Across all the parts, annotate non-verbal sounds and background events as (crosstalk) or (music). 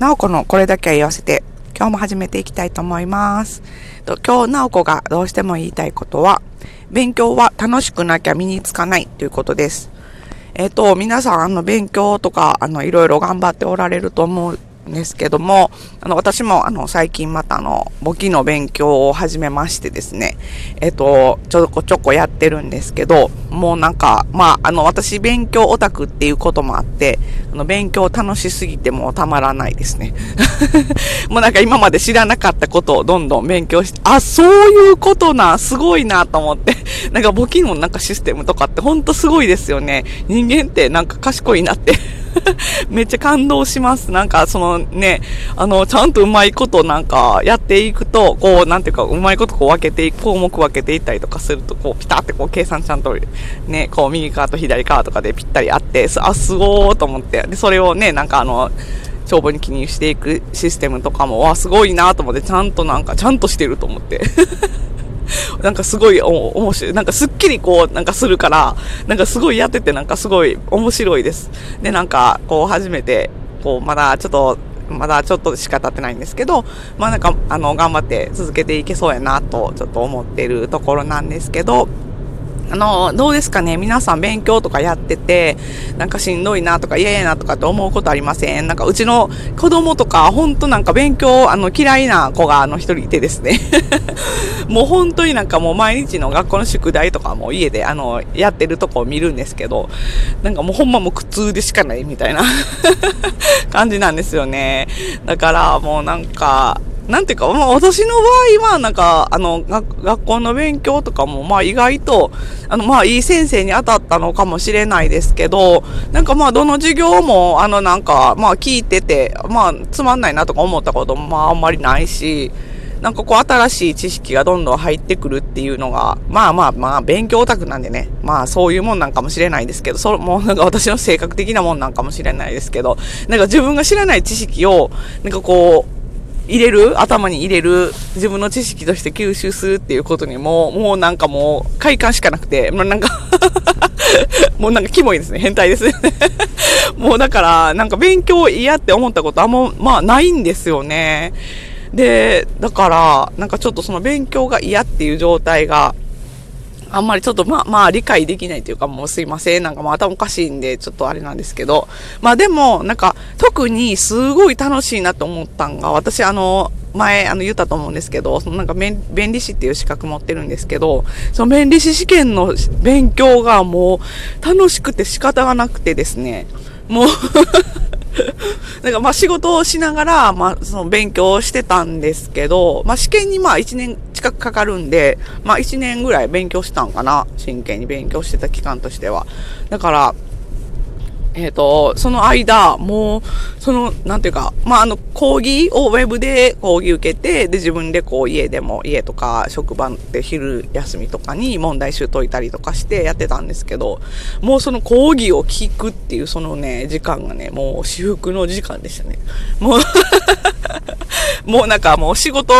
なおこのこれだけは言わせて、今日も始めていきたいと思います。と今日なおこがどうしても言いたいことは、勉強は楽しくなきゃ身につかないということです。えっ、と、皆さん、あの、勉強とか、あの、いろいろ頑張っておられると思うですけども、あの、私も、あの、最近また、あの、簿記の勉強を始めましてですね、えっと、ちょこちょこやってるんですけど、もうなんか、まあ、あの、私、勉強オタクっていうこともあって、あの、勉強楽しすぎてもたまらないですね。(laughs) もうなんか今まで知らなかったことをどんどん勉強して、あ、そういうことな、すごいなと思って、なんか簿記のなんかシステムとかってほんとすごいですよね。人間ってなんか賢いなって (laughs) めっちゃ感動します。なんか、そのね、あの、ちゃんとうまいことなんかやっていくと、こう、なんていうか、うまいことこう分けていく、項目分けていったりとかすると、こう、ピタってこう、計算ちゃんと、ね、こう、右側と左側とかでぴったりあって、あ、すごーと思って、で、それをね、なんかあの、帳簿に記入していくシステムとかも、わ、すごいなと思って、ちゃんとなんか、ちゃんとしてると思って。なんかすごいお面白い。なんかすっきりこう、なんかするから、なんかすごいやっててなんかすごい面白いです。で、なんかこう初めて、こうまだちょっと、まだちょっとしか経ってないんですけど、まあなんか、あの、頑張って続けていけそうやなと、ちょっと思ってるところなんですけど、あの、どうですかね？皆さん勉強とかやってて、なんかしんどいなとか嫌やなとかって思うことありません？なんかうちの子供とか、ほんとなんか勉強、あの、嫌いな子があの一人いてですね。(laughs) もう本当になんかもう毎日の学校の宿題とかも家であの、やってるとこを見るんですけど、なんかもうほんまもう苦痛でしかないみたいな (laughs) 感じなんですよね。だからもうなんか、なんていうか、まあ私の場合は、なんか、あの、学校の勉強とかも、まあ意外と、あの、まあいい先生に当たったのかもしれないですけど、なんかまあどの授業も、あのなんか、まあ聞いてて、まあつまんないなとか思ったこともまああんまりないし、なんかこう新しい知識がどんどん入ってくるっていうのが、まあまあまあ勉強オタクなんでね、まあそういうもんなんかもしれないですけど、そもなんか私の性格的なもんなんかもしれないですけど、なんか自分が知らない知識を、なんかこう、入れる、頭に入れる、自分の知識として吸収するっていうことにも、もうなんかもう快感しかなくて、もう、なんか (laughs) もうなんかキモいですね。変態ですね (laughs) もうだから、なんか勉強嫌って思ったことあんま、まあないんですよね。で、だから、なんかちょっとその勉強が嫌っていう状態が、あんまりちょっとまあまあ理解できないというかもうすいません。なんかもう頭おかしいんでちょっとあれなんですけど。まあでもなんか特にすごい楽しいなと思ったんが私あの前あの言ったと思うんですけど、そのなんか弁理士っていう資格持ってるんですけど、その弁理士試験の勉強がもう楽しくて仕方がなくてですね。もう (laughs) なんかまあ仕事をしながら、まあその勉強をしてたんですけど、まあ試験にまあ1年近くかかるんで、まあ1年ぐらい勉強したんかな。真剣に勉強してた期間としては。だから、えっ、ー、と、その間、もう、その、なんていうか、まあ、あの、講義をウェブで講義受けて、で、自分でこう、家でも、家とか、職場で昼休みとかに問題集解いたりとかしてやってたんですけど、もうその講義を聞くっていう、そのね、時間がね、もう私服の時間でしたね。もう (laughs) もうなんかもう仕事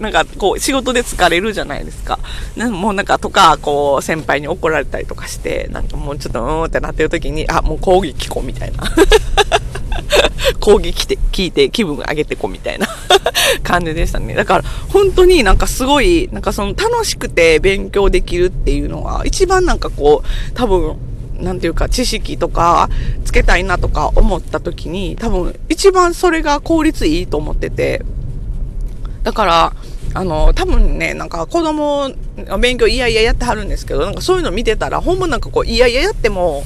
なんかこう仕事で疲れるじゃないですか。もうなんかとか、こう先輩に怒られたりとかして、なんかもうちょっとうーんってなってる時に、あ、もう講義聞こうみたいな。(laughs) 講義来て、聞いて気分上げてこみたいな (laughs) 感じでしたね。だから本当になんかすごい、なんかその楽しくて勉強できるっていうのは一番なんかこう、多分なんていうか知識とかつけたいなとか思った時に多分一番それが効率いいと思っててだからあの、多分ね、なんか子供、勉強いやいややってはるんですけど、なんかそういうの見てたら、ほんまなんかこう、いやいややっても、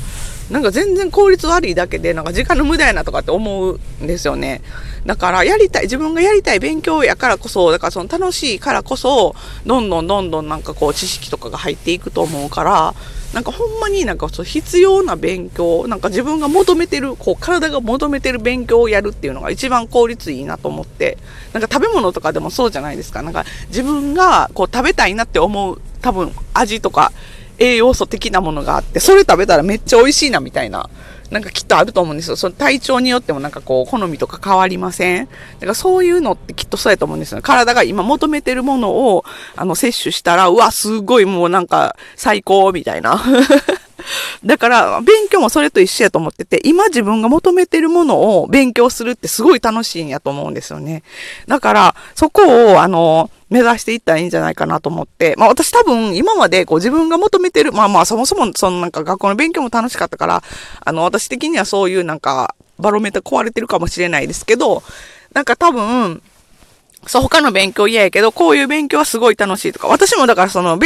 なんか全然効率悪いだけで、なんか時間の無駄やなとかって思うんですよね。だからやりたい、自分がやりたい勉強やからこそ、だからその楽しいからこそ、どんどんどんどんなんかこう知識とかが入っていくと思うから、なんかほんまになんかそう必要な勉強、なんか自分が求めてる、こう体が求めてる勉強をやるっていうのが一番効率いいなと思って、なんか食べ物とかでもそうじゃないですか。なんか自分がこう食べたいなって思う多分味とか栄養素的なものがあって、それ食べたらめっちゃ美味しいなみたいな。なんかきっとあると思うんですよ。その体調によってもなんかこう、好みとか変わりません？だからそういうのってきっとそうやと思うんですよ。体が今求めてるものを、あの、摂取したら、うわ、すごいもうなんか最高みたいな。(laughs) だから、勉強もそれと一緒やと思ってて、今自分が求めてるものを勉強するってすごい楽しいんやと思うんですよね。だから、そこを、あの、目指していったらいいんじゃないかなと思って、まあ私多分今までこう自分が求めてる、まあまあそもそもそのなんか学校の勉強も楽しかったから、あの私的にはそういうなんかバロメーター壊れてるかもしれないですけど、なんか多分、そう、他の勉強嫌やけど、こういう勉強はすごい楽しいとか、私もだからその、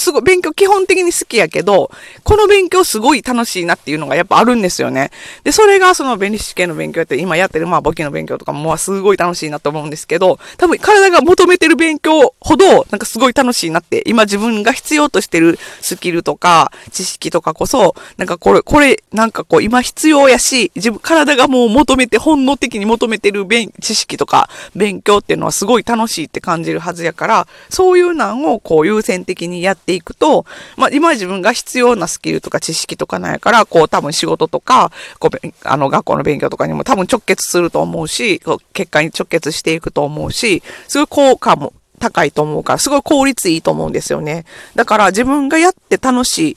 すごい勉強基本的に好きやけど、この勉強すごい楽しいなっていうのがやっぱあるんですよね。で、それがその弁理士試験の勉強やって今やってるまあ簿記の勉強とかもすごい楽しいなと思うんですけど、多分体が求めてる勉強ほどなんかすごい楽しいなって今自分が必要としてるスキルとか知識とかこそ、なんかこれ、これなんかこう今必要やし、自分、体がもう求めて本能的に求めてる勉、知識とか勉強っていうのはすごい楽しいって感じるはずやから、そういうなんをこう優先的にやってっていくと、まあ、今自分が必要なスキルとか知識とかなんやから、こう多分仕事とか、こう、あの学校の勉強とかにも多分直結すると思うし、結果に直結していくと思うし、すごい効果も高いと思うから、すごい効率いいと思うんですよね。だから自分がやって楽しい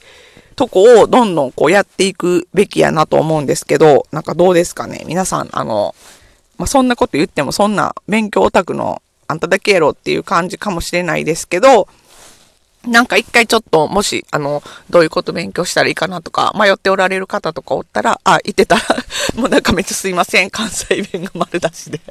とこをどんどんこうやっていくべきやなと思うんですけど、なんかどうですかね？皆さん、あの、まあ、そんなこと言ってもそんな勉強オタクのあんただけやろっていう感じかもしれないですけど、なんか一回ちょっと、もし、あの、どういうこと勉強したらいいかなとか、迷っておられる方とかおったら、あ、いてたら、(laughs) もうなんかめっちゃすいません、関西弁が丸出しで。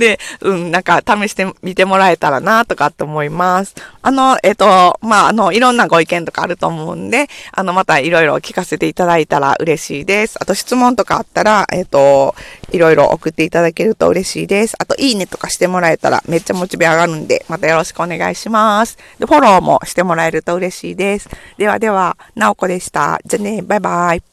で、うん、なんか試してみてもらえたらなとかって思います。あの、えっ、と、まあ、あの、いろんなご意見とかあると思うんで、あの、またいろいろ聞かせていただいたら嬉しいです。あと質問とかあったら、えっ、と、いろいろ送っていただけると嬉しいです。あと、いいねとかしてもらえたらめっちゃモチベ上がるんで、またよろしくお願いします。で、フォローもしてもらえると嬉しいです。ではでは、なおこでした。じゃあね、バイバイ。